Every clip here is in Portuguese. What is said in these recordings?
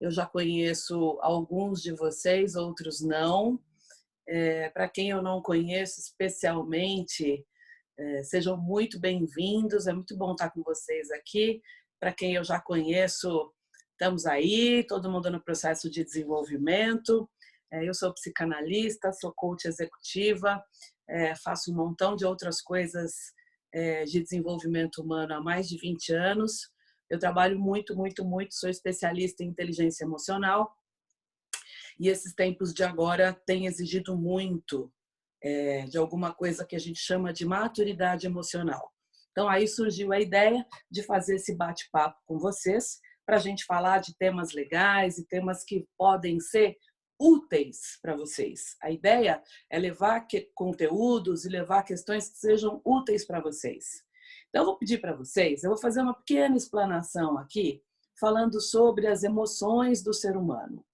Eu já conheço alguns de vocês, outros não. É, Para quem eu não conheço especialmente, é, sejam muito bem-vindos. É muito bom estar com vocês aqui. Para quem eu já conheço, estamos aí, todo mundo no processo de desenvolvimento. É, eu sou psicanalista, sou coach executiva, é, faço um montão de outras coisas é, de desenvolvimento humano há mais de 20 anos. Eu trabalho muito, muito, muito, sou especialista em inteligência emocional e esses tempos de agora têm exigido muito é, de alguma coisa que a gente chama de maturidade emocional. Então aí surgiu a ideia de fazer esse bate-papo com vocês para a gente falar de temas legais e temas que podem ser úteis para vocês. A ideia é levar conteúdos e levar questões que sejam úteis para vocês. Então, eu vou pedir para vocês, eu vou fazer uma pequena explanação aqui, falando sobre as emoções do ser humano.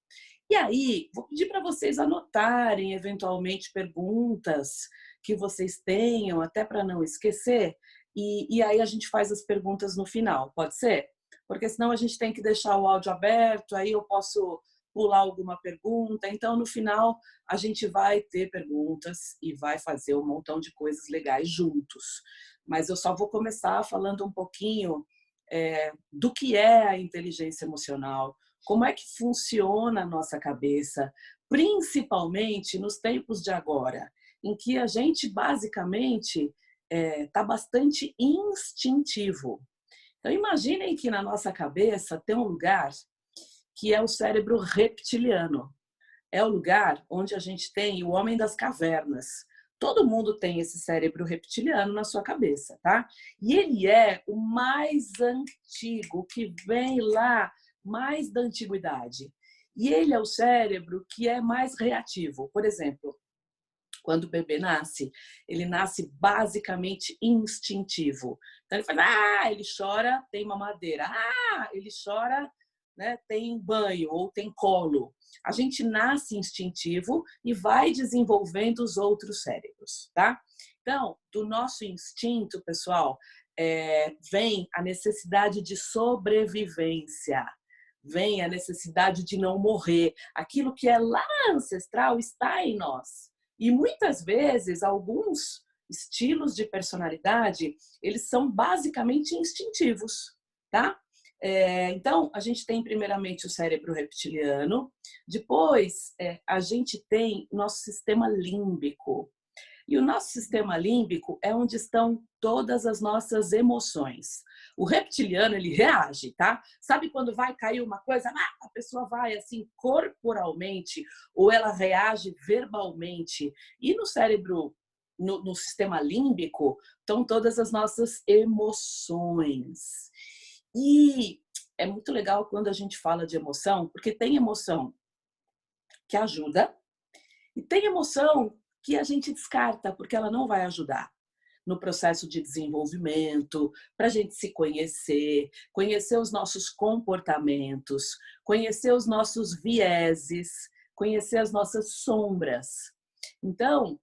E aí, vou pedir para vocês anotarem eventualmente perguntas que vocês tenham, até para não esquecer, e, e aí a gente faz as perguntas no final, pode ser? Porque senão a gente tem que deixar o áudio aberto, aí eu posso pular alguma pergunta. Então, no final, a gente vai ter perguntas e vai fazer um montão de coisas legais juntos. Mas eu só vou começar falando um pouquinho é, do que é a inteligência emocional, como é que funciona a nossa cabeça, principalmente nos tempos de agora, em que a gente basicamente está é, tá bastante instintivo. Então, imaginem que na nossa cabeça tem um lugar que é o cérebro reptiliano. É o lugar onde a gente tem o homem das cavernas. Todo mundo tem esse cérebro reptiliano na sua cabeça, tá? E ele é o mais antigo, que vem lá mais da antiguidade. E ele é o cérebro que é mais reativo. Por exemplo, quando o bebê nasce, ele nasce basicamente instintivo. Então ele faz, ah, ele chora, tem mamadeira. Ah, ele chora, né, tem banho ou tem colo. A gente nasce instintivo e vai desenvolvendo os outros cérebros, tá? Então, do nosso instinto, pessoal, é, vem a necessidade de sobrevivência, vem a necessidade de não morrer. Aquilo que é lá ancestral está em nós. E muitas vezes, alguns estilos de personalidade, eles são basicamente instintivos, tá? É, então, a gente tem primeiramente o cérebro reptiliano, depois é, a gente tem nosso sistema límbico. E o nosso sistema límbico é onde estão todas as nossas emoções. O reptiliano, ele reage, tá? Sabe quando vai cair uma coisa, ah, a pessoa vai assim corporalmente ou ela reage verbalmente. E no cérebro, no, no sistema límbico, estão todas as nossas emoções. E é muito legal quando a gente fala de emoção, porque tem emoção que ajuda e tem emoção que a gente descarta, porque ela não vai ajudar no processo de desenvolvimento, para a gente se conhecer, conhecer os nossos comportamentos, conhecer os nossos vieses, conhecer as nossas sombras. Então,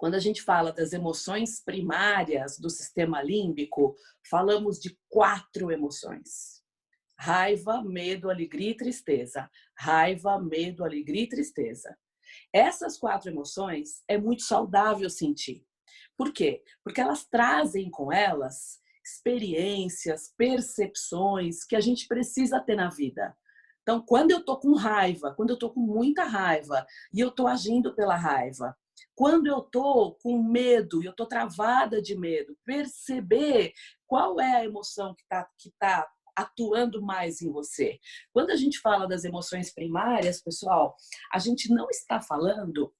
quando a gente fala das emoções primárias do sistema límbico, falamos de quatro emoções: raiva, medo, alegria e tristeza. Raiva, medo, alegria e tristeza. Essas quatro emoções é muito saudável sentir. Por quê? Porque elas trazem com elas experiências, percepções que a gente precisa ter na vida. Então, quando eu tô com raiva, quando eu tô com muita raiva e eu tô agindo pela raiva, quando eu tô com medo eu tô travada de medo, perceber qual é a emoção que está que tá atuando mais em você. Quando a gente fala das emoções primárias, pessoal, a gente não está falando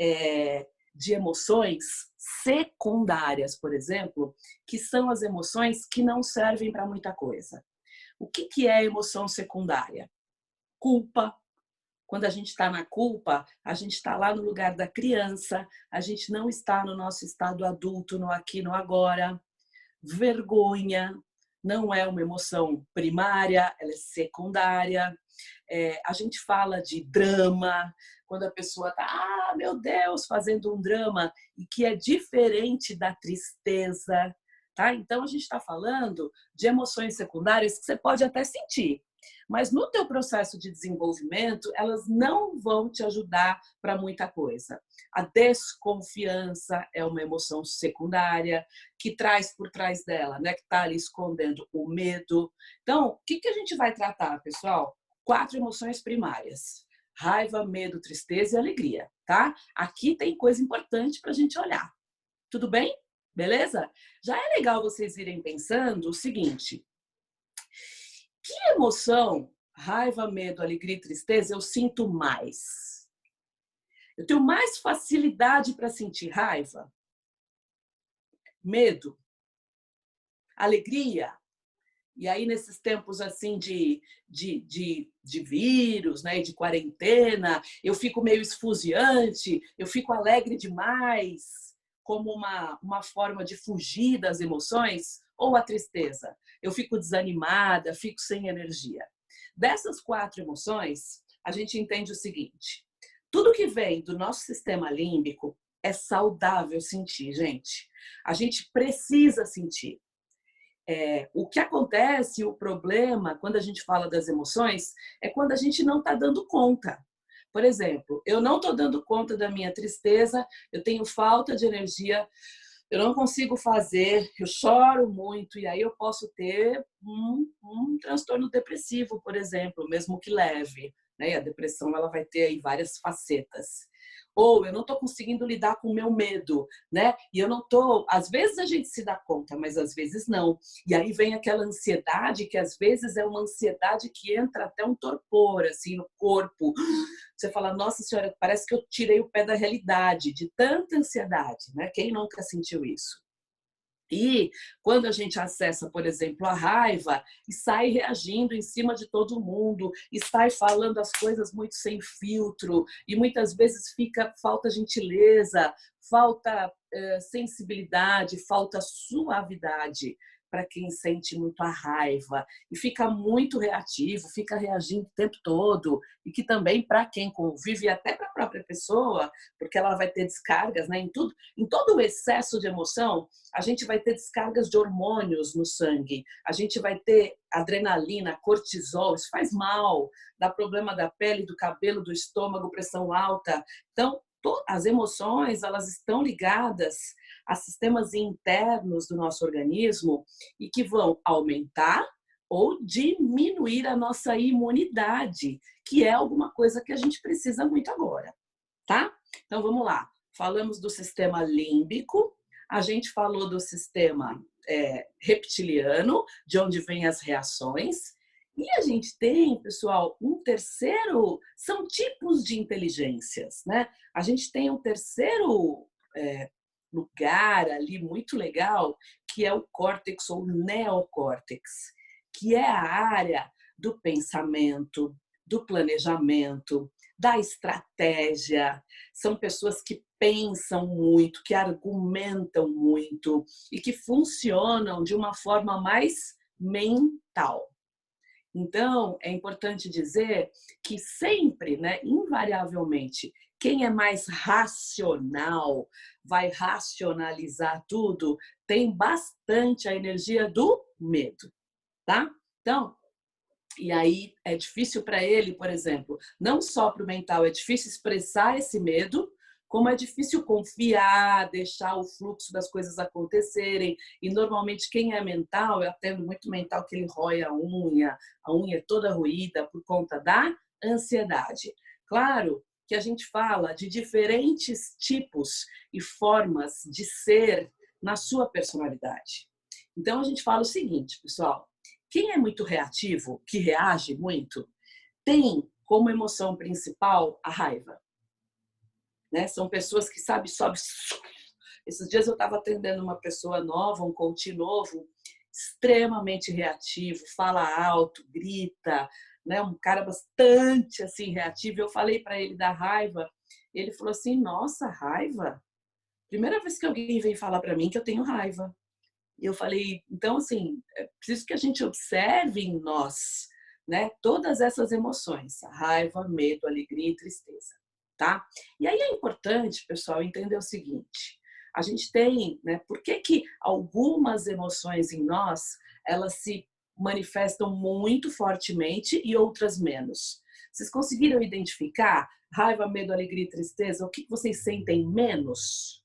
é, de emoções secundárias, por exemplo, que são as emoções que não servem para muita coisa. O que, que é emoção secundária? Culpa, quando a gente está na culpa, a gente está lá no lugar da criança, a gente não está no nosso estado adulto, no aqui, no agora. Vergonha não é uma emoção primária, ela é secundária. É, a gente fala de drama, quando a pessoa está, ah, meu Deus, fazendo um drama, e que é diferente da tristeza. Tá? Então, a gente está falando de emoções secundárias que você pode até sentir, Mas no teu processo de desenvolvimento, elas não vão te ajudar para muita coisa. A desconfiança é uma emoção secundária que traz por trás dela, né, que está ali escondendo o medo. Então, o que, que a gente vai tratar, pessoal? Quatro emoções primárias: raiva, medo, tristeza e alegria, tá? Aqui tem coisa importante para a gente olhar. Tudo bem? Beleza? Já é legal vocês irem pensando o seguinte: que emoção, raiva, medo, alegria e tristeza eu sinto mais? Eu tenho mais facilidade para sentir raiva, medo, alegria. E aí, nesses tempos assim de, de, de, de vírus, né, de quarentena, eu fico meio esfuziante, eu fico alegre demais, como uma, uma forma de fugir das emoções, ou a tristeza? Eu fico desanimada, fico sem energia. Dessas quatro emoções, a gente entende o seguinte: tudo que vem do nosso sistema límbico é saudável sentir, gente. A gente precisa sentir. É, o que acontece, o problema, quando a gente fala das emoções, é quando a gente não está dando conta. Por exemplo, eu não estou dando conta da minha tristeza, eu tenho falta de energia, eu não consigo fazer, eu choro muito, e aí eu posso ter um, um transtorno depressivo, por exemplo, mesmo que leve. Né? E a depressão ela vai ter aí várias facetas ou eu não estou conseguindo lidar com o meu medo, né? E eu não estou. Às vezes a gente se dá conta, mas às vezes não. E aí vem aquela ansiedade que às vezes é uma ansiedade que entra até um torpor assim no corpo. Você fala, nossa senhora, parece que eu tirei o pé da realidade de tanta ansiedade, né? Quem nunca sentiu isso? E quando a gente acessa, por exemplo, a raiva e sai reagindo em cima de todo mundo, e sai falando as coisas muito sem filtro, e muitas vezes fica falta gentileza, falta eh, sensibilidade, falta suavidade para quem sente muito a raiva e fica muito reativo, fica reagindo o tempo todo e que também para quem convive até para a própria pessoa, porque ela vai ter descargas, né, em tudo, em todo o excesso de emoção, a gente vai ter descargas de hormônios no sangue, a gente vai ter adrenalina, cortisol, isso faz mal, dá problema da pele, do cabelo, do estômago, pressão alta. Então, as emoções, elas estão ligadas a sistemas internos do nosso organismo e que vão aumentar ou diminuir a nossa imunidade, que é alguma coisa que a gente precisa muito agora, tá? Então vamos lá. Falamos do sistema límbico, a gente falou do sistema é, reptiliano, de onde vêm as reações, e a gente tem, pessoal, um terceiro, são tipos de inteligências, né? A gente tem um terceiro é, lugar ali muito legal, que é o córtex ou neocórtex, que é a área do pensamento, do planejamento, da estratégia. São pessoas que pensam muito, que argumentam muito e que funcionam de uma forma mais mental. Então, é importante dizer que sempre, né, invariavelmente, quem é mais racional, vai racionalizar tudo, tem bastante a energia do medo, tá? Então, e aí é difícil para ele, por exemplo, não só para o mental, é difícil expressar esse medo, como é difícil confiar, deixar o fluxo das coisas acontecerem. E normalmente quem é mental, eu atendo muito mental que ele rói a unha, a unha é toda ruída por conta da ansiedade. Claro que a gente fala de diferentes tipos e formas de ser na sua personalidade. Então a gente fala o seguinte, pessoal: quem é muito reativo, que reage muito, tem como emoção principal a raiva. Né? São pessoas que, sabe, sobe. Esses dias eu estava atendendo uma pessoa nova, um coach novo, extremamente reativo, fala alto, grita, né, um cara bastante assim reativo. Eu falei para ele da raiva, ele falou assim: "Nossa, raiva? Primeira vez que alguém vem falar para mim que eu tenho raiva". E eu falei: "Então assim, é preciso que a gente observe em nós, né, todas essas emoções, raiva, medo, alegria e tristeza, tá? E aí é importante, pessoal, entender o seguinte: a gente tem, né, por que que algumas emoções em nós, elas se manifestam muito fortemente e outras menos. Vocês conseguiram identificar raiva, medo, alegria tristeza? O que vocês sentem menos?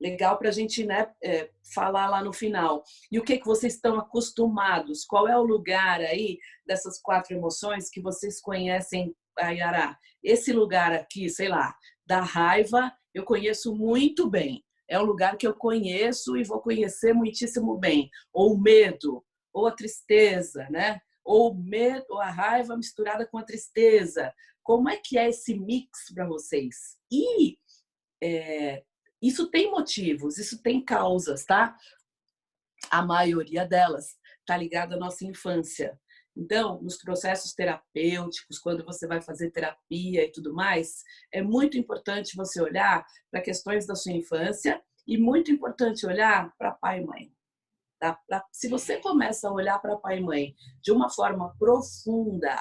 Legal para a gente né, é, falar lá no final. E o que, que vocês estão acostumados? Qual é o lugar aí dessas quatro emoções que vocês conhecem, Ayara? Esse lugar aqui, sei lá, da raiva, eu conheço muito bem. É um lugar que eu conheço e vou conhecer muitíssimo bem. Ou medo, ou a tristeza, né? Ou medo, ou a raiva misturada com a tristeza. Como é que é esse mix para vocês? E é, isso tem motivos, isso tem causas, tá? A maioria delas está ligada à nossa infância. Então, nos processos terapêuticos, quando você vai fazer terapia e tudo mais, é muito importante você olhar para questões da sua infância e muito importante olhar para pai e mãe. Tá? Se você começa a olhar para pai e mãe de uma forma profunda,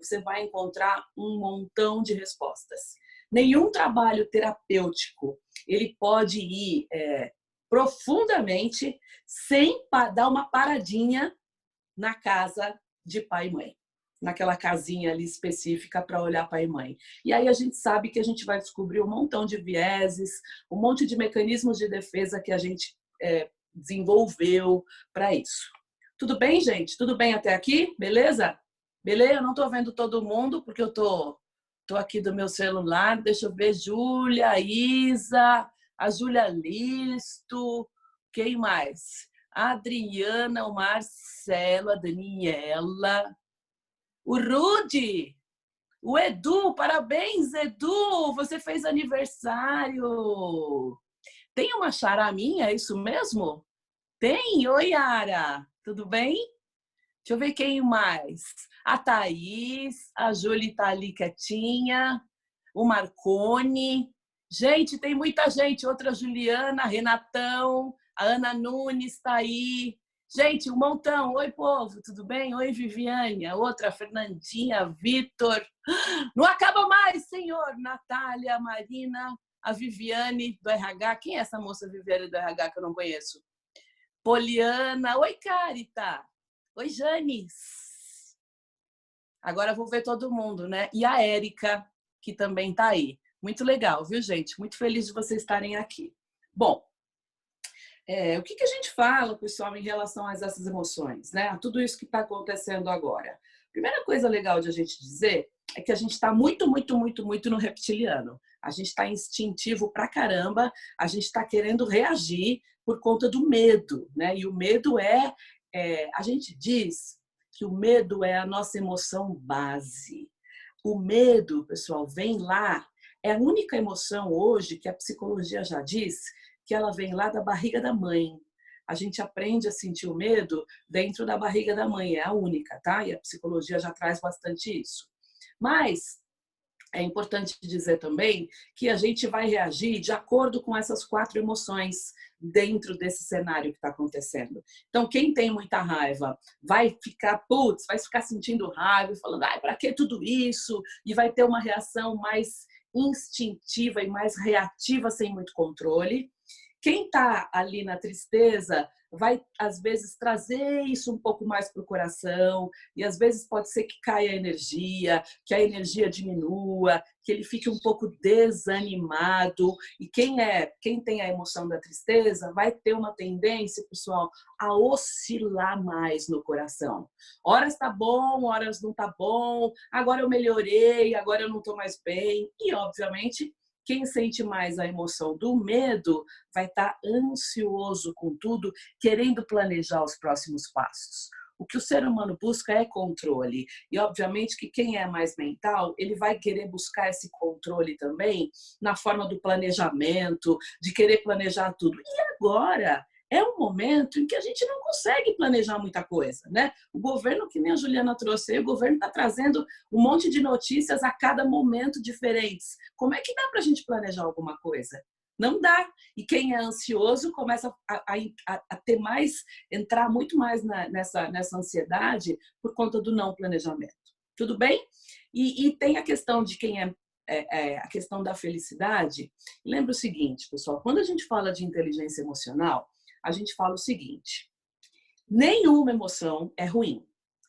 você vai encontrar um montão de respostas. Nenhum trabalho terapêutico ele pode ir é, profundamente sem dar uma paradinha na casa de pai e mãe, naquela casinha ali específica para olhar pai e mãe. E aí a gente sabe que a gente vai descobrir um montão de vieses, um monte de mecanismos de defesa que a gente é, desenvolveu para isso. Tudo bem, gente? Tudo bem até aqui? Beleza? Beleza? Eu não estou vendo todo mundo porque eu tô, tô aqui do meu celular. Deixa eu ver. Júlia, Isa, a Júlia Listo. Quem mais? A Adriana, o Marcelo, a Daniela. O Rude. O Edu, parabéns, Edu! Você fez aniversário. Tem uma charaminha, é isso mesmo? Tem? Oi, Yara. Tudo bem? Deixa eu ver quem mais. A Thaís, a Júlia tá ali quietinha, o Marcone. Gente, tem muita gente. Outra Juliana, Renatão, a Ana Nunes está aí. Gente, um montão. Oi, povo, tudo bem? Oi, Viviane. A outra, Fernandinha, Vitor. Não acaba mais, senhor. Natália, Marina, a Viviane do RH. Quem é essa moça Viviane do RH que eu não conheço? Poliana. Oi, Carita. Oi, Janis. Agora vou ver todo mundo, né? E a Érica, que também está aí. Muito legal, viu, gente? Muito feliz de vocês estarem aqui. Bom, é, o que, que a gente fala, pessoal, em relação a essas emoções, né? A tudo isso que está acontecendo agora. Primeira coisa legal de a gente dizer é que a gente está muito, muito, muito, muito no reptiliano a gente está instintivo pra caramba, a gente está querendo reagir por conta do medo, né? E o medo é, é, a gente diz que o medo é a nossa emoção base. O medo, pessoal, vem lá, é a única emoção hoje que a psicologia já diz que ela vem lá da barriga da mãe. A gente aprende a sentir o medo dentro da barriga da mãe, é a única, tá? E a psicologia já traz bastante isso. Mas é importante dizer também que a gente vai reagir de acordo com essas quatro emoções dentro desse cenário que está acontecendo. Então, quem tem muita raiva vai ficar, putz, vai ficar sentindo raiva, falando, ai, para que tudo isso? E vai ter uma reação mais instintiva e mais reativa, sem muito controle. Quem está ali na tristeza vai às vezes trazer isso um pouco mais para o coração e às vezes pode ser que caia a energia, que a energia diminua, que ele fique um pouco desanimado e quem é, quem tem a emoção da tristeza vai ter uma tendência, pessoal, a oscilar mais no coração. Horas tá bom, horas não tá bom. Agora eu melhorei, agora eu não tô mais bem e obviamente quem sente mais a emoção do medo vai estar ansioso com tudo, querendo planejar os próximos passos. O que o ser humano busca é controle. E, obviamente, que quem é mais mental, ele vai querer buscar esse controle também na forma do planejamento, de querer planejar tudo. E agora, é um momento em que a gente não consegue planejar muita coisa, né? O governo, que nem a Juliana trouxe, o governo está trazendo um monte de notícias a cada momento diferentes. Como é que dá para a gente planejar alguma coisa? Não dá. E quem é ansioso começa a, a, a ter mais, entrar muito mais na, nessa, nessa ansiedade por conta do não planejamento. Tudo bem? E, e tem a questão de quem é é, é, a questão da felicidade. Lembra o seguinte, pessoal, quando a gente fala de inteligência emocional, a gente fala o seguinte: Nenhuma emoção é ruim.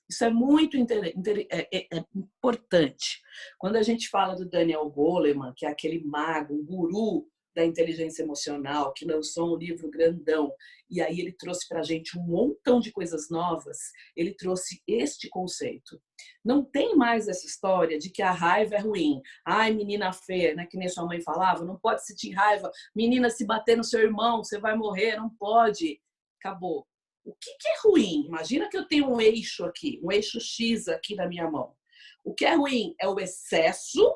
Isso é muito é, é, é importante. Quando a gente fala do Daniel Goleman, que é aquele mago, um guru da inteligência emocional, que lançou um livro grandão, e aí ele trouxe para a gente um montão de coisas novas, ele trouxe este conceito. Não tem mais essa história de que a raiva é ruim. Ai, menina feia, né? que nem sua mãe falava, não pode sentir raiva. Menina, se bater no seu irmão, você vai morrer, não pode. Acabou. O que, que é ruim? Imagina que eu tenho um eixo aqui, um eixo X aqui na minha mão. O que é ruim é o excesso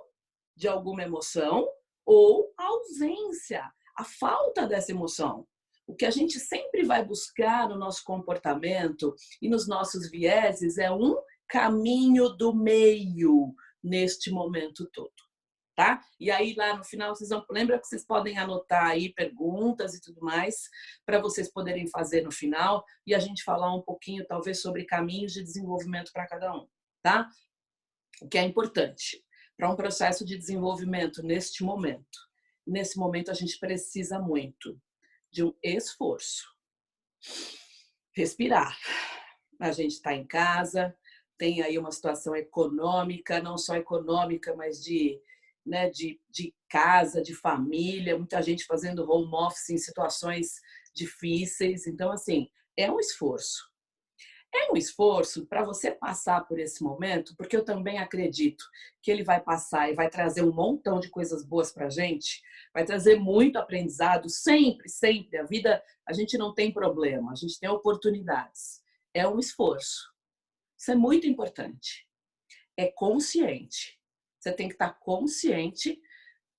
de alguma emoção ou a ausência, a falta dessa emoção. O que a gente sempre vai buscar no nosso comportamento e nos nossos vieses é um caminho do meio neste momento todo, tá? E aí lá no final vocês vão, lembra que vocês podem anotar aí perguntas e tudo mais para vocês poderem fazer no final e a gente falar um pouquinho talvez sobre caminhos de desenvolvimento para cada um, tá? O que é importante para um processo de desenvolvimento neste momento. Nesse momento, a gente precisa muito de um esforço. Respirar. A gente está em casa, tem aí uma situação econômica, não só econômica, mas de, né, de, de casa, de família, muita gente fazendo home office em situações difíceis. Então, assim, é um esforço. É um esforço para você passar por esse momento, porque eu também acredito que ele vai passar e vai trazer um montão de coisas boas para gente, vai trazer muito aprendizado, sempre, sempre. A vida, a gente não tem problema, a gente tem oportunidades. É um esforço. Isso é muito importante. É consciente. Você tem que estar consciente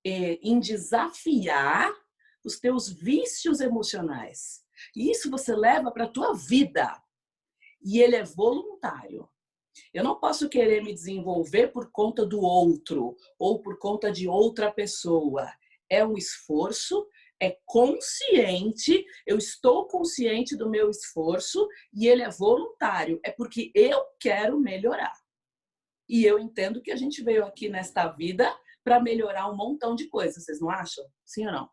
eh, em desafiar os teus vícios emocionais. E isso você leva para a tua vida e ele é voluntário. Eu não posso querer me desenvolver por conta do outro ou por conta de outra pessoa. É um esforço, é consciente, eu estou consciente do meu esforço e ele é voluntário. É porque eu quero melhorar. E eu entendo que a gente veio aqui nesta vida para melhorar um montão de coisas, vocês não acham? Sim ou não?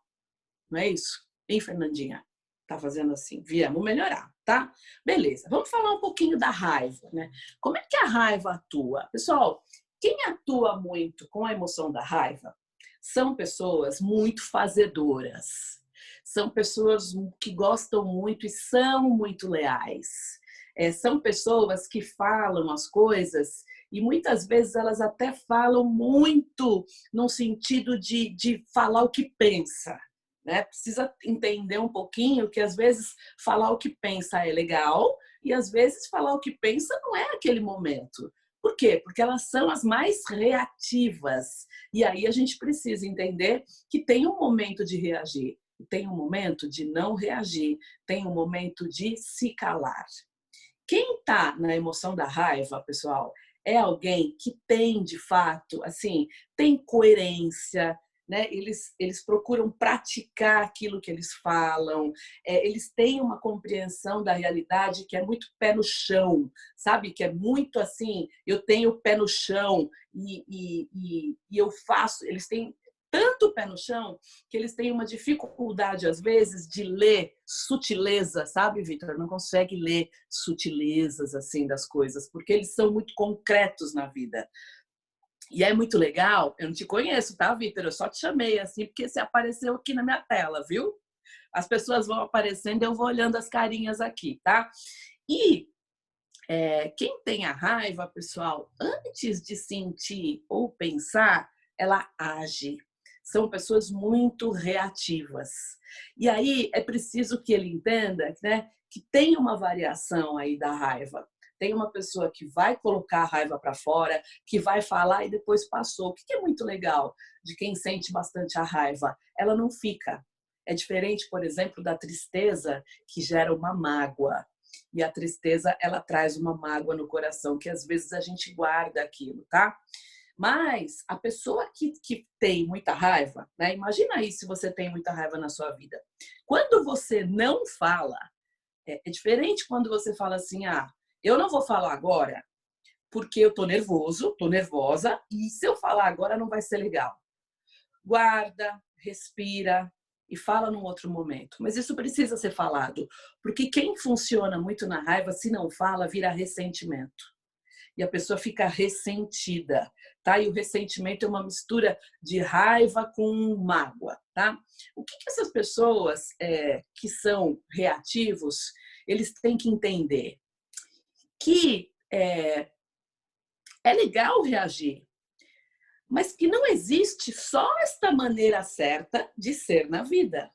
Não é isso? Hein, Fernandinha? Tá fazendo assim, viemos melhorar tá? Beleza, vamos falar um pouquinho da raiva, né? Como é que a raiva atua? Pessoal, quem atua muito com a emoção da raiva são pessoas muito fazedoras, são pessoas que gostam muito e são muito leais. É, são pessoas que falam as coisas e muitas vezes elas até falam muito no sentido de, de falar o que pensa. Né? Precisa entender um pouquinho que às vezes falar o que pensa é legal e às vezes falar o que pensa não é aquele momento. Por quê? Porque elas são as mais reativas. E aí a gente precisa entender que tem um momento de reagir, tem um momento de não reagir, tem um momento de se calar. Quem está na emoção da raiva, pessoal, é alguém que tem de fato, assim, tem coerência, né? Eles, eles procuram praticar aquilo que eles falam, é, eles têm uma compreensão da realidade que é muito pé no chão, sabe? Que é muito assim, eu tenho pé no chão e, e, e, e eu faço, eles têm tanto pé no chão que eles têm uma dificuldade, às vezes, de ler sutileza, sabe, Vitor? Não consegue ler sutilezas assim das coisas, porque eles são muito concretos na vida. E é muito legal, eu não te conheço, tá, Vitor? Eu só te chamei assim porque você apareceu aqui na minha tela, viu? As pessoas vão aparecendo, eu vou olhando as carinhas aqui, tá? E é, quem tem a raiva, pessoal, antes de sentir ou pensar, ela age. São pessoas muito reativas. E aí é preciso que ele entenda né, que tem uma variação aí da raiva. Tem uma pessoa que vai colocar a raiva para fora, que vai falar e depois passou. O que é muito legal de quem sente bastante a raiva? Ela não fica. É diferente, por exemplo, da tristeza que gera uma mágoa. E a tristeza, ela traz uma mágoa no coração, que às vezes a gente guarda aquilo, tá? Mas a pessoa que, que tem muita raiva, né? Imagina aí se você tem muita raiva na sua vida. Quando você não fala, é, é diferente quando você fala assim, ah, eu não vou falar agora porque eu tô nervoso, tô nervosa, e se eu falar agora não vai ser legal. Guarda, respira, e fala num outro momento. Mas isso precisa ser falado, porque quem funciona muito na raiva, se não fala, vira ressentimento. E a pessoa fica ressentida, tá? E o ressentimento é uma mistura de raiva com mágoa, tá? O que, que essas pessoas é, que são reativos, eles têm que entender? Que é, é legal reagir, mas que não existe só esta maneira certa de ser na vida.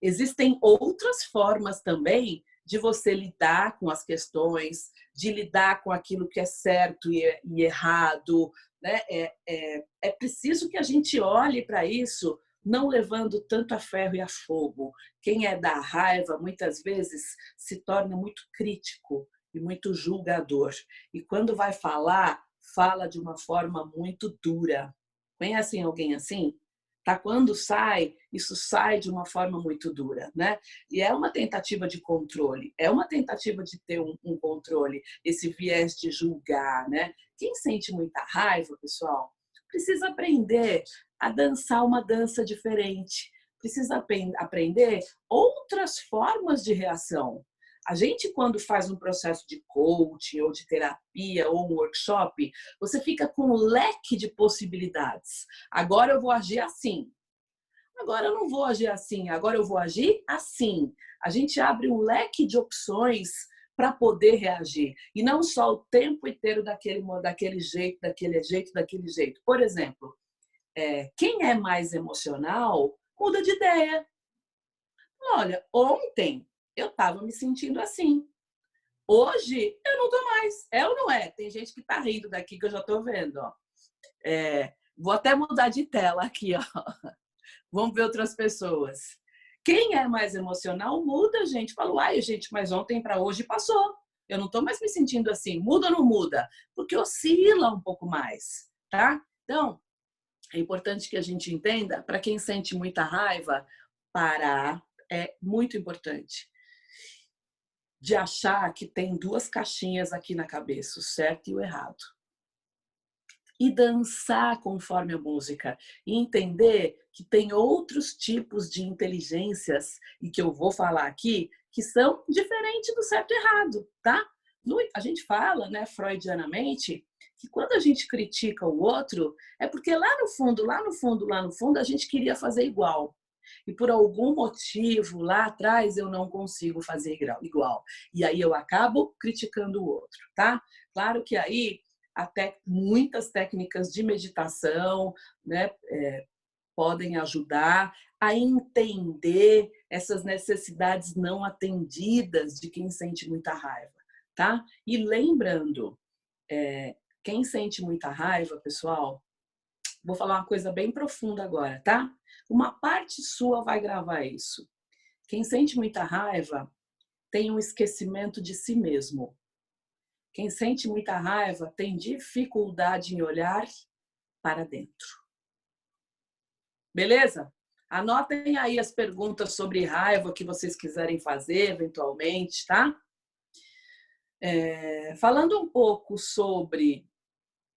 Existem outras formas também de você lidar com as questões, de lidar com aquilo que é certo e, errado. Né? É, é, é preciso que a gente olhe para isso não levando tanto a ferro e a fogo. Quem é da raiva, muitas vezes, se torna muito crítico e muito julgador. E quando vai falar, fala de uma forma muito dura. Conhecem alguém assim? Tá? Quando sai, isso sai de uma forma muito dura, né? E é uma tentativa de controle, é uma tentativa de ter um, um controle, esse viés de julgar, né? Quem sente muita raiva, pessoal, precisa aprender a dançar uma dança diferente, precisa aprender outras formas de reação. A gente, quando faz um processo de coaching ou de terapia ou um workshop, você fica com um leque de possibilidades. Agora eu vou agir assim. Agora eu não vou agir assim. Agora eu vou agir assim. A gente abre um leque de opções para poder reagir. E não só o tempo inteiro daquele, daquele jeito, daquele jeito, daquele jeito. Por exemplo, é, quem é mais emocional muda de ideia. Olha, ontem eu estava me sentindo assim. Hoje eu não tô mais. É ou não é? Tem gente que tá rindo daqui que eu já tô vendo, ó. É, vou até mudar de tela aqui, ó. Vamos ver outras pessoas. Quem é mais emocional muda, gente. Fala, ai, gente, mas ontem para hoje passou. Eu não tô mais me sentindo assim. Muda ou não muda? Porque oscila um pouco mais, tá? Então, é importante que a gente entenda, para quem sente muita raiva, parar é muito importante de achar que tem duas caixinhas aqui na cabeça, o certo e o errado. E dançar conforme a música. E entender que tem outros tipos de inteligências, e que eu vou falar aqui, que são diferentes do certo e errado, tá? A gente fala, né, freudianamente, que quando a gente critica o outro, é porque lá no fundo, lá no fundo, lá no fundo, a gente queria fazer igual e por algum motivo lá atrás eu não consigo fazer igual. E aí eu acabo criticando o outro, tá? Claro que aí até muitas técnicas de meditação, né, é, podem ajudar a entender essas necessidades não atendidas de quem sente muita raiva, tá? E lembrando, é, quem sente muita raiva, pessoal, vou falar uma coisa bem profunda agora, tá? Uma parte sua vai gravar isso. Quem sente muita raiva tem um esquecimento de si mesmo. Quem sente muita raiva tem dificuldade em olhar para dentro. Beleza? Anotem aí as perguntas sobre raiva que vocês quiserem fazer, eventualmente, tá? É, falando um pouco sobre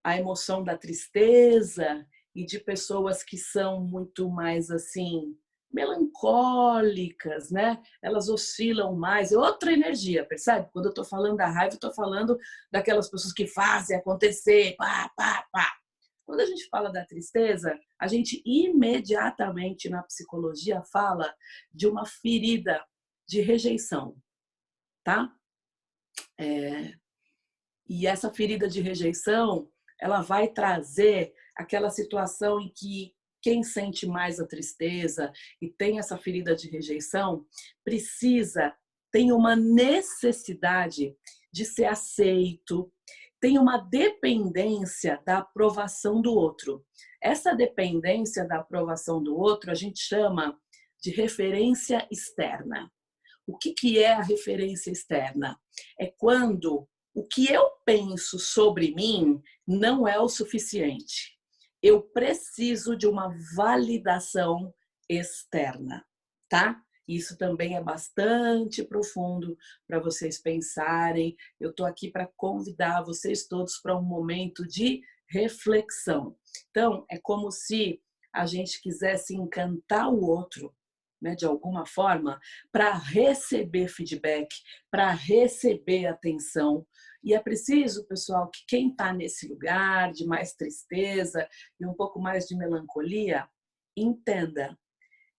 a emoção da tristeza e de pessoas que são muito mais assim melancólicas, né? Elas oscilam mais, é outra energia, percebe? Quando eu tô falando da raiva, eu tô falando daquelas pessoas que fazem acontecer, pá, pá, pá. Quando a gente fala da tristeza, a gente imediatamente na psicologia fala de uma ferida de rejeição, tá? É... E essa ferida de rejeição, ela vai trazer aquela situação em que quem sente mais a tristeza e tem essa ferida de rejeição precisa, tem uma necessidade de ser aceito, tem uma dependência da aprovação do outro. Essa dependência da aprovação do outro a gente chama de referência externa. O que, que é a referência externa? É quando o que eu penso sobre mim não é o suficiente eu preciso de uma validação externa, tá? Isso também é bastante profundo para vocês pensarem. Eu estou aqui para convidar vocês todos para um momento de reflexão. Então, é como se a gente quisesse encantar o outro, né, de alguma forma, para receber feedback, para receber atenção. E é preciso, pessoal, que quem está nesse lugar de mais tristeza e um pouco mais de melancolia, entenda.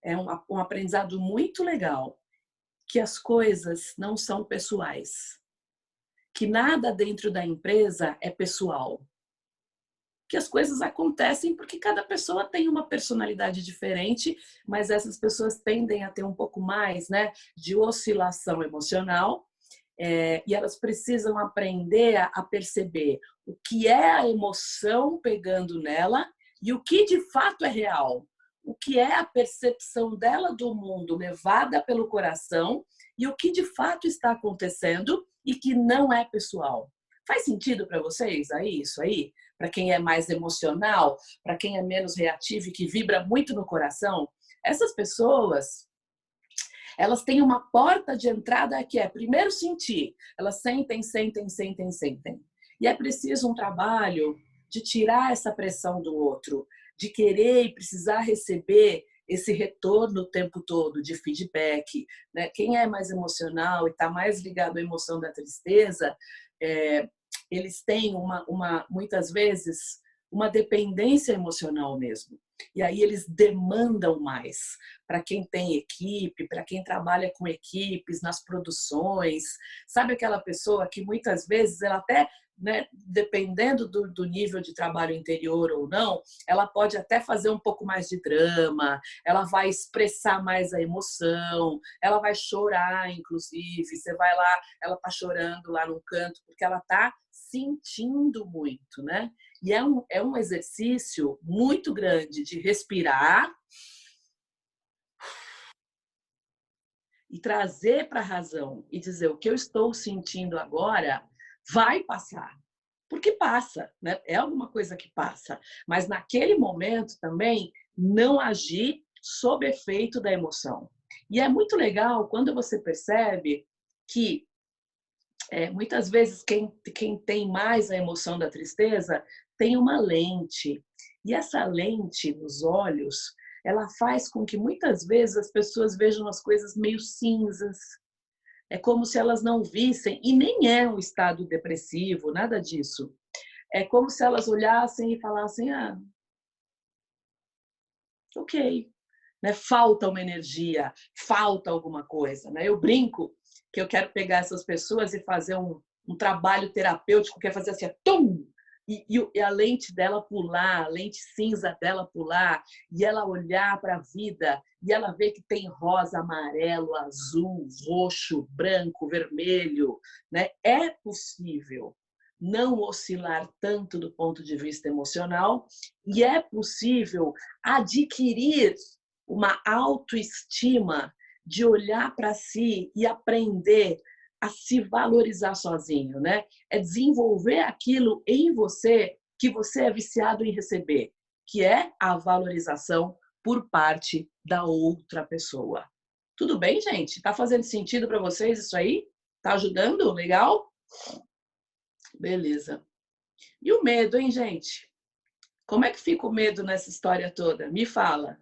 É um, um aprendizado muito legal que as coisas não são pessoais. Que nada dentro da empresa é pessoal que as coisas acontecem porque cada pessoa tem uma personalidade diferente, mas essas pessoas tendem a ter um pouco mais né, de oscilação emocional é, e elas precisam aprender a, a perceber o que é a emoção pegando nela e o que de fato é real. O que é a percepção dela do mundo levada pelo coração e o que de fato está acontecendo e que não é pessoal. Faz sentido para vocês aí isso aí? Para quem é mais emocional, para quem é menos reativo e que vibra muito no coração, essas pessoas elas têm uma porta de entrada que é primeiro sentir. Elas sentem, sentem, sentem, sentem. E é preciso um trabalho de tirar essa pressão do outro, de querer e precisar receber esse retorno o tempo todo de feedback. Né? Quem é mais emocional e está mais ligado à emoção da tristeza, é, eles têm uma, uma muitas vezes uma dependência emocional mesmo. E aí eles demandam mais para quem tem equipe, para quem trabalha com equipes nas produções. Sabe aquela pessoa que muitas vezes ela até né, dependendo do, do, nível de trabalho interior ou não, ela pode até fazer um pouco mais de drama, ela vai expressar mais a emoção, ela vai chorar, inclusive. Você vai lá, ela tá chorando lá no canto, porque ela tá sentindo muito, né? E é um, é um exercício muito grande de respirar e trazer para a razão e dizer o que eu estou sentindo agora vai passar. Porque passa, né? É alguma coisa que passa. Mas naquele momento também não agir sob efeito da emoção. E é muito legal quando você percebe que é, muitas vezes quem, quem tem mais a emoção da tristeza tem uma lente. E essa lente nos olhos, ela faz com que muitas vezes as pessoas vejam as coisas meio cinzas, é como se elas não vissem, e nem é um estado depressivo, nada disso. É como se elas olhassem e falassem: ah, ok, né? falta uma energia, falta alguma coisa. Né? Eu brinco que eu quero pegar essas pessoas e fazer um, um trabalho terapêutico, que é fazer assim, tum, e, e, a lente dela pular, a lente cinza dela pular, e ela olhar para a vida e ela ver que tem rosa, amarelo, azul, roxo, branco, vermelho, né? É possível não oscilar tanto do ponto de vista emocional e é possível adquirir uma autoestima de olhar para si e aprender a se valorizar sozinho, né? É desenvolver aquilo em você que você é viciado em receber, que é a valorização por parte da outra pessoa. Tudo bem, gente? Tá fazendo sentido para vocês isso aí? Tá ajudando? Legal? Beleza. E o medo, hein, gente? Como é que fica o medo nessa história toda? Me fala.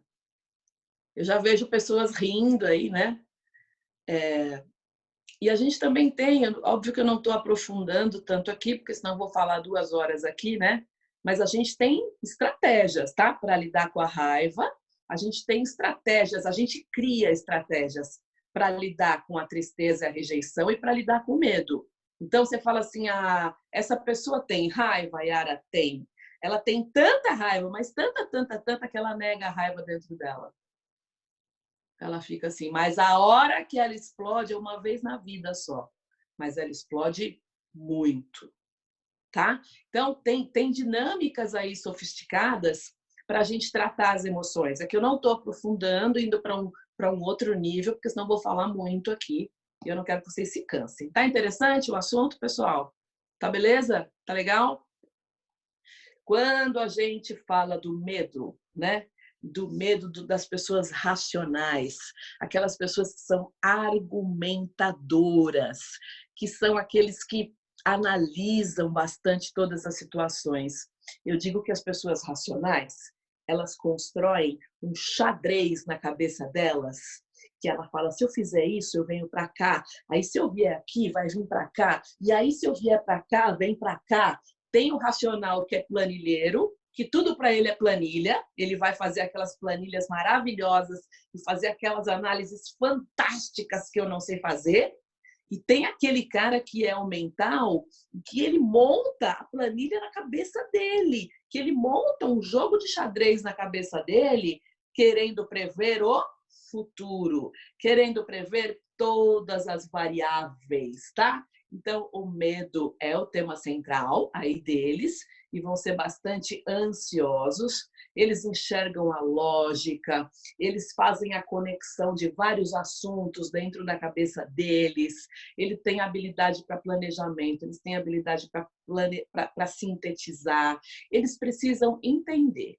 Eu já vejo pessoas rindo aí, né? É, e a gente também tem, óbvio que eu não estou aprofundando tanto aqui, porque senão vou falar duas horas aqui, né? Mas a gente tem estratégias, tá? Para lidar com a raiva, a gente tem estratégias, a gente cria estratégias para lidar com a tristeza e a rejeição e para lidar com o medo. Então você fala assim: ah, essa pessoa tem raiva, Yara tem. Ela tem tanta raiva, mas tanta, tanta, tanta que ela nega a raiva dentro dela. Ela fica assim, mas a hora que ela explode é uma vez na vida só, mas ela explode muito, tá? Então tem tem dinâmicas aí sofisticadas para a gente tratar as emoções. É que eu não estou aprofundando, indo para um para um outro nível, porque senão vou falar muito aqui e eu não quero que vocês se cansem. Tá interessante o assunto, pessoal? Tá beleza? Tá legal? Quando a gente fala do medo, né? Do medo das pessoas racionais, aquelas pessoas que são argumentadoras, que são aqueles que analisam bastante todas as situações. Eu digo que as pessoas racionais, elas constroem um xadrez na cabeça delas, que ela fala: se eu fizer isso, eu venho para cá. Aí se eu vier aqui, vai vir para cá. E aí se eu vier para cá, vem para cá. Tem o racional que é planilheiro, que tudo para ele é planilha, ele vai fazer aquelas planilhas maravilhosas e fazer aquelas análises fantásticas que eu não sei fazer. E tem aquele cara que é o mental, que ele monta a planilha na cabeça dele, que ele monta um jogo de xadrez na cabeça dele, querendo prever o futuro, querendo prever todas as variáveis, tá? Então, o medo é o tema central aí deles e vão ser bastante ansiosos. Eles enxergam a lógica, eles fazem a conexão de vários assuntos dentro da cabeça deles. Ele tem habilidade para planejamento, eles têm habilidade para plane... sintetizar. Eles precisam entender.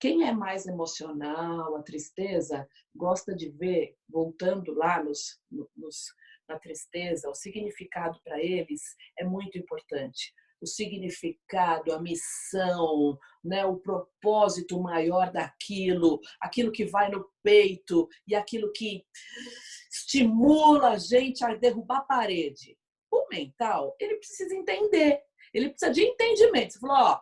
Quem é mais emocional, a tristeza, gosta de ver, voltando lá nos, nos na tristeza, o significado para eles é muito importante. O significado, a missão, né, o propósito maior daquilo, aquilo que vai no peito e aquilo que estimula a gente a derrubar a parede. O mental, ele precisa entender, ele precisa de entendimento. Você falou, ó,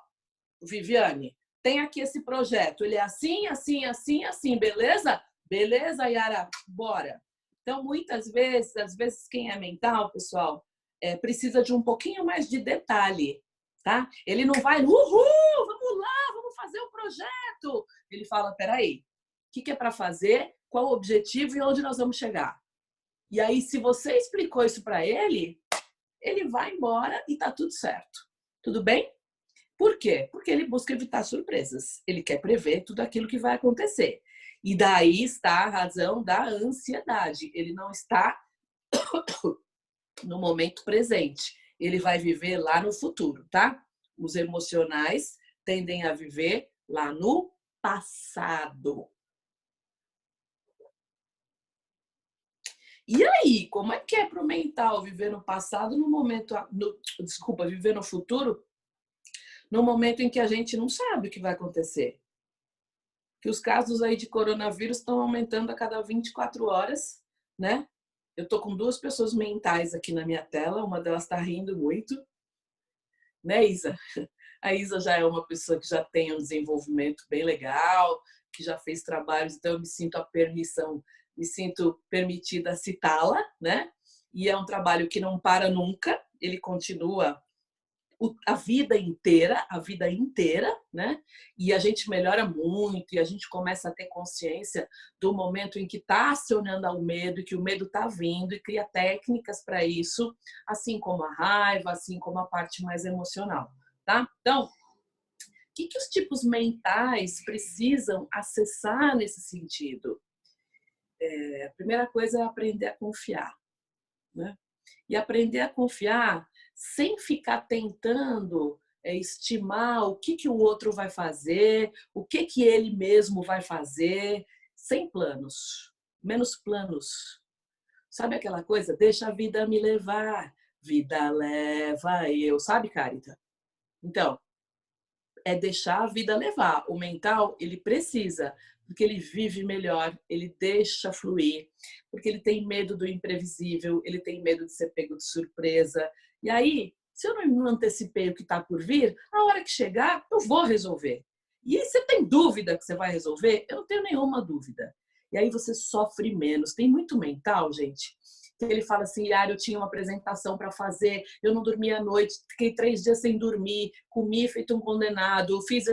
Viviane, tem aqui esse projeto, ele é assim, assim, assim, assim, beleza? Beleza, Yara? Bora. Então, muitas vezes, às vezes, quem é mental, pessoal, é, precisa de um pouquinho mais de detalhe, tá? Ele não vai, uhul, vamos lá, vamos fazer o projeto. Ele fala, peraí, o que, que é para fazer, qual o objetivo e onde nós vamos chegar? E aí, se você explicou isso para ele, ele vai embora e tá tudo certo. Tudo bem? Por quê? Porque ele busca evitar surpresas. Ele quer prever tudo aquilo que vai acontecer. E daí está a razão da ansiedade. Ele não está no momento presente. Ele vai viver lá no futuro, tá? Os emocionais tendem a viver lá no passado. E aí, como é que é para o mental viver no passado no momento, no, desculpa, viver no futuro, no momento em que a gente não sabe o que vai acontecer? Que os casos aí de coronavírus estão aumentando a cada 24 horas, né? Eu tô com duas pessoas mentais aqui na minha tela, uma delas está rindo muito, né, Isa? A Isa já é uma pessoa que já tem um desenvolvimento bem legal, que já fez trabalhos, então eu me sinto a permissão, me sinto permitida citá-la, né? E é um trabalho que não para nunca, ele continua a vida inteira, a vida inteira, né? E a gente melhora muito e a gente começa a ter consciência do momento em que está acionando o medo, que o medo está vindo e cria técnicas para isso, assim como a raiva, assim como a parte mais emocional, tá? Então, o que, que os tipos mentais precisam acessar nesse sentido? É, a primeira coisa é aprender a confiar, né? E aprender a confiar sem ficar tentando é, estimar o que, que o outro vai fazer, o que, que ele mesmo vai fazer, sem planos, menos planos. Sabe aquela coisa? Deixa a vida me levar, vida leva eu. Sabe, Carita? Então, é deixar a vida levar. O mental, ele precisa, porque ele vive melhor, ele deixa fluir, porque ele tem medo do imprevisível, ele tem medo de ser pego de surpresa, e aí, se eu não antecipei o que está por vir, a hora que chegar, eu vou resolver. E você tem dúvida que você vai resolver? Eu não tenho nenhuma dúvida. E aí você sofre menos. Tem muito mental, gente, que ele fala assim, Yara, eu tinha uma apresentação para fazer, eu não dormi à noite, fiquei três dias sem dormir, comi feito um condenado, fiz...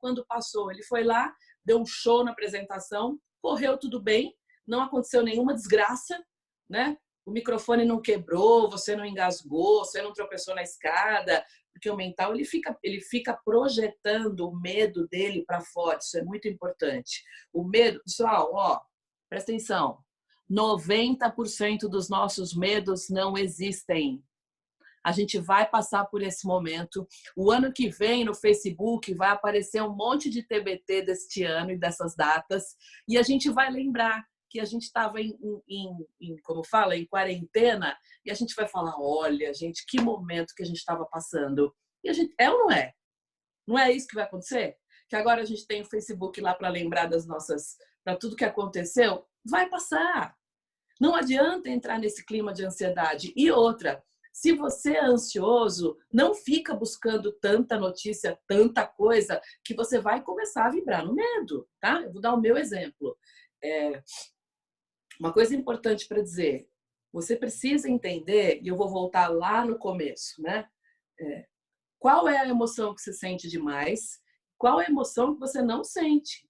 Quando passou, ele foi lá, deu um show na apresentação, correu tudo bem, não aconteceu nenhuma desgraça, né? O microfone não quebrou, você não engasgou, você não tropeçou na escada, porque o mental ele fica, ele fica projetando o medo dele para fora, isso é muito importante. O medo, pessoal, ó, presta atenção, 90% dos nossos medos não existem. A gente vai passar por esse momento. O ano que vem, no Facebook, vai aparecer um monte de TBT deste ano e dessas datas, e a gente vai lembrar que a gente estava em, em, em, como fala, em quarentena, e a gente vai falar, olha, gente, que momento que a gente estava passando. E a gente, é ou não é? Não é isso que vai acontecer? Que agora a gente tem o Facebook lá para lembrar das nossas para tudo que aconteceu, vai passar. Não adianta entrar nesse clima de ansiedade. E outra, se você é ansioso, não fica buscando tanta notícia, tanta coisa, que você vai começar a vibrar no medo, tá? Eu vou dar o meu exemplo. É... Uma coisa importante para dizer, você precisa entender, e eu vou voltar lá no começo, né? É... Qual é a emoção que você sente demais? Qual é a emoção que você não sente?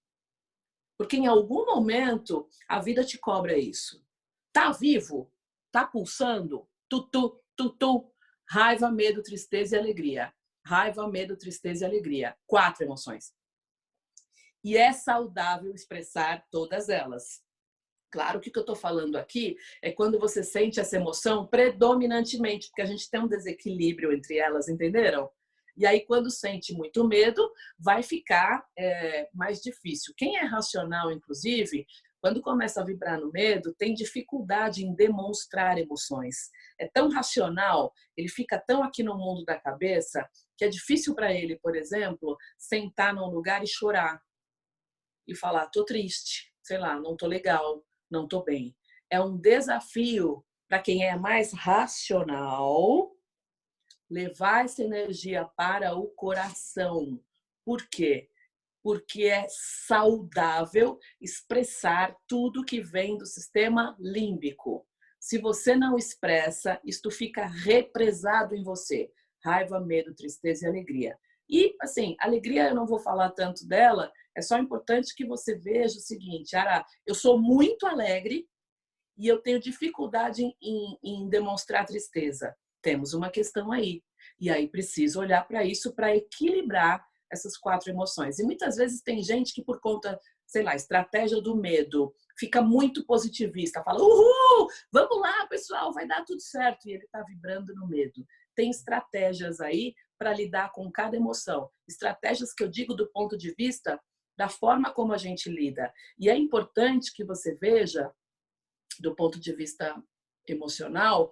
Porque em algum momento a vida te cobra isso. Tá vivo? Tá pulsando? Tutu, tutu. Raiva, medo, tristeza e alegria. Raiva, medo, tristeza e alegria. Quatro emoções. E é saudável expressar todas elas. Claro que o que eu estou falando aqui é quando você sente essa emoção predominantemente, porque a gente tem um desequilíbrio entre elas, entenderam? E aí, quando sente muito medo, vai ficar é, mais difícil. Quem é racional, inclusive, quando começa a vibrar no medo, tem dificuldade em demonstrar emoções. É tão racional, ele fica tão aqui no mundo da cabeça, que é difícil para ele, por exemplo, sentar num lugar e chorar. E falar, tô triste, sei lá, não tô legal, não tô bem. É um desafio para quem é mais racional levar essa energia para o coração. Por quê? porque é saudável expressar tudo que vem do sistema límbico. Se você não expressa, isto fica represado em você. Raiva, medo, tristeza e alegria. E, assim, alegria eu não vou falar tanto dela, é só importante que você veja o seguinte, Ara, eu sou muito alegre e eu tenho dificuldade em, em, em demonstrar tristeza. Temos uma questão aí. E aí preciso olhar para isso para equilibrar essas quatro emoções. E muitas vezes tem gente que, por conta, sei lá, estratégia do medo, fica muito positivista, fala: uhul, vamos lá, pessoal, vai dar tudo certo. E ele está vibrando no medo. Tem estratégias aí para lidar com cada emoção. Estratégias que eu digo do ponto de vista da forma como a gente lida. E é importante que você veja, do ponto de vista emocional,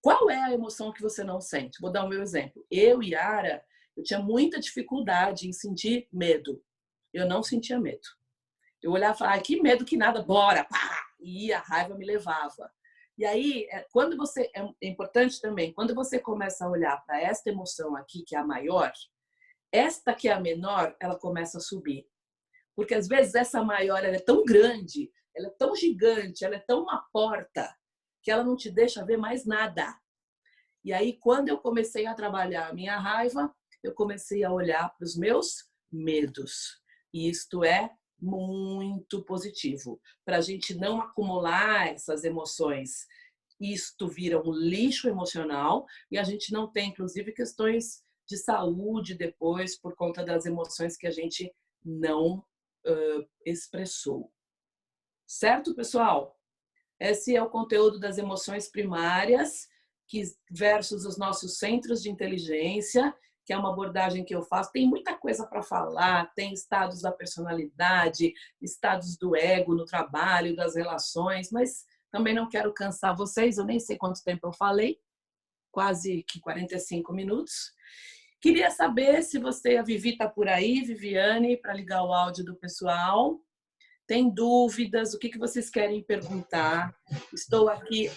qual é a emoção que você não sente. Vou dar o meu exemplo. Eu e Ara, eu tinha muita dificuldade em sentir medo. Eu não sentia medo. Eu olhava e falava, ah, que medo que nada, bora, pá! E a raiva me levava. E aí, é, quando você é, é importante também, quando você começa a olhar para esta emoção aqui, que é a maior, esta que é a menor, ela começa a subir. Porque às vezes essa maior ela é tão grande, ela é tão gigante, ela é tão uma porta que ela não te deixa ver mais nada. E aí, quando eu comecei a trabalhar a minha raiva, eu comecei a olhar para os meus medos. E isto é muito positivo, para a gente não acumular essas emoções. Isto vira um lixo emocional e a gente não tem, inclusive, questões de saúde depois por conta das emoções que a gente não uh, expressou. Certo, pessoal? Esse é o conteúdo das emoções primárias que versus os nossos centros de inteligência que é uma abordagem que eu faço. Tem muita coisa para falar, tem estados da personalidade, estados do ego no trabalho, das relações, mas também não quero cansar vocês, eu nem sei quanto tempo eu falei, quase que 45 minutos. Queria saber se você, a Vivi está por aí, Viviane, para ligar o áudio do pessoal. Tem dúvidas? O que, que vocês querem perguntar? Estou aqui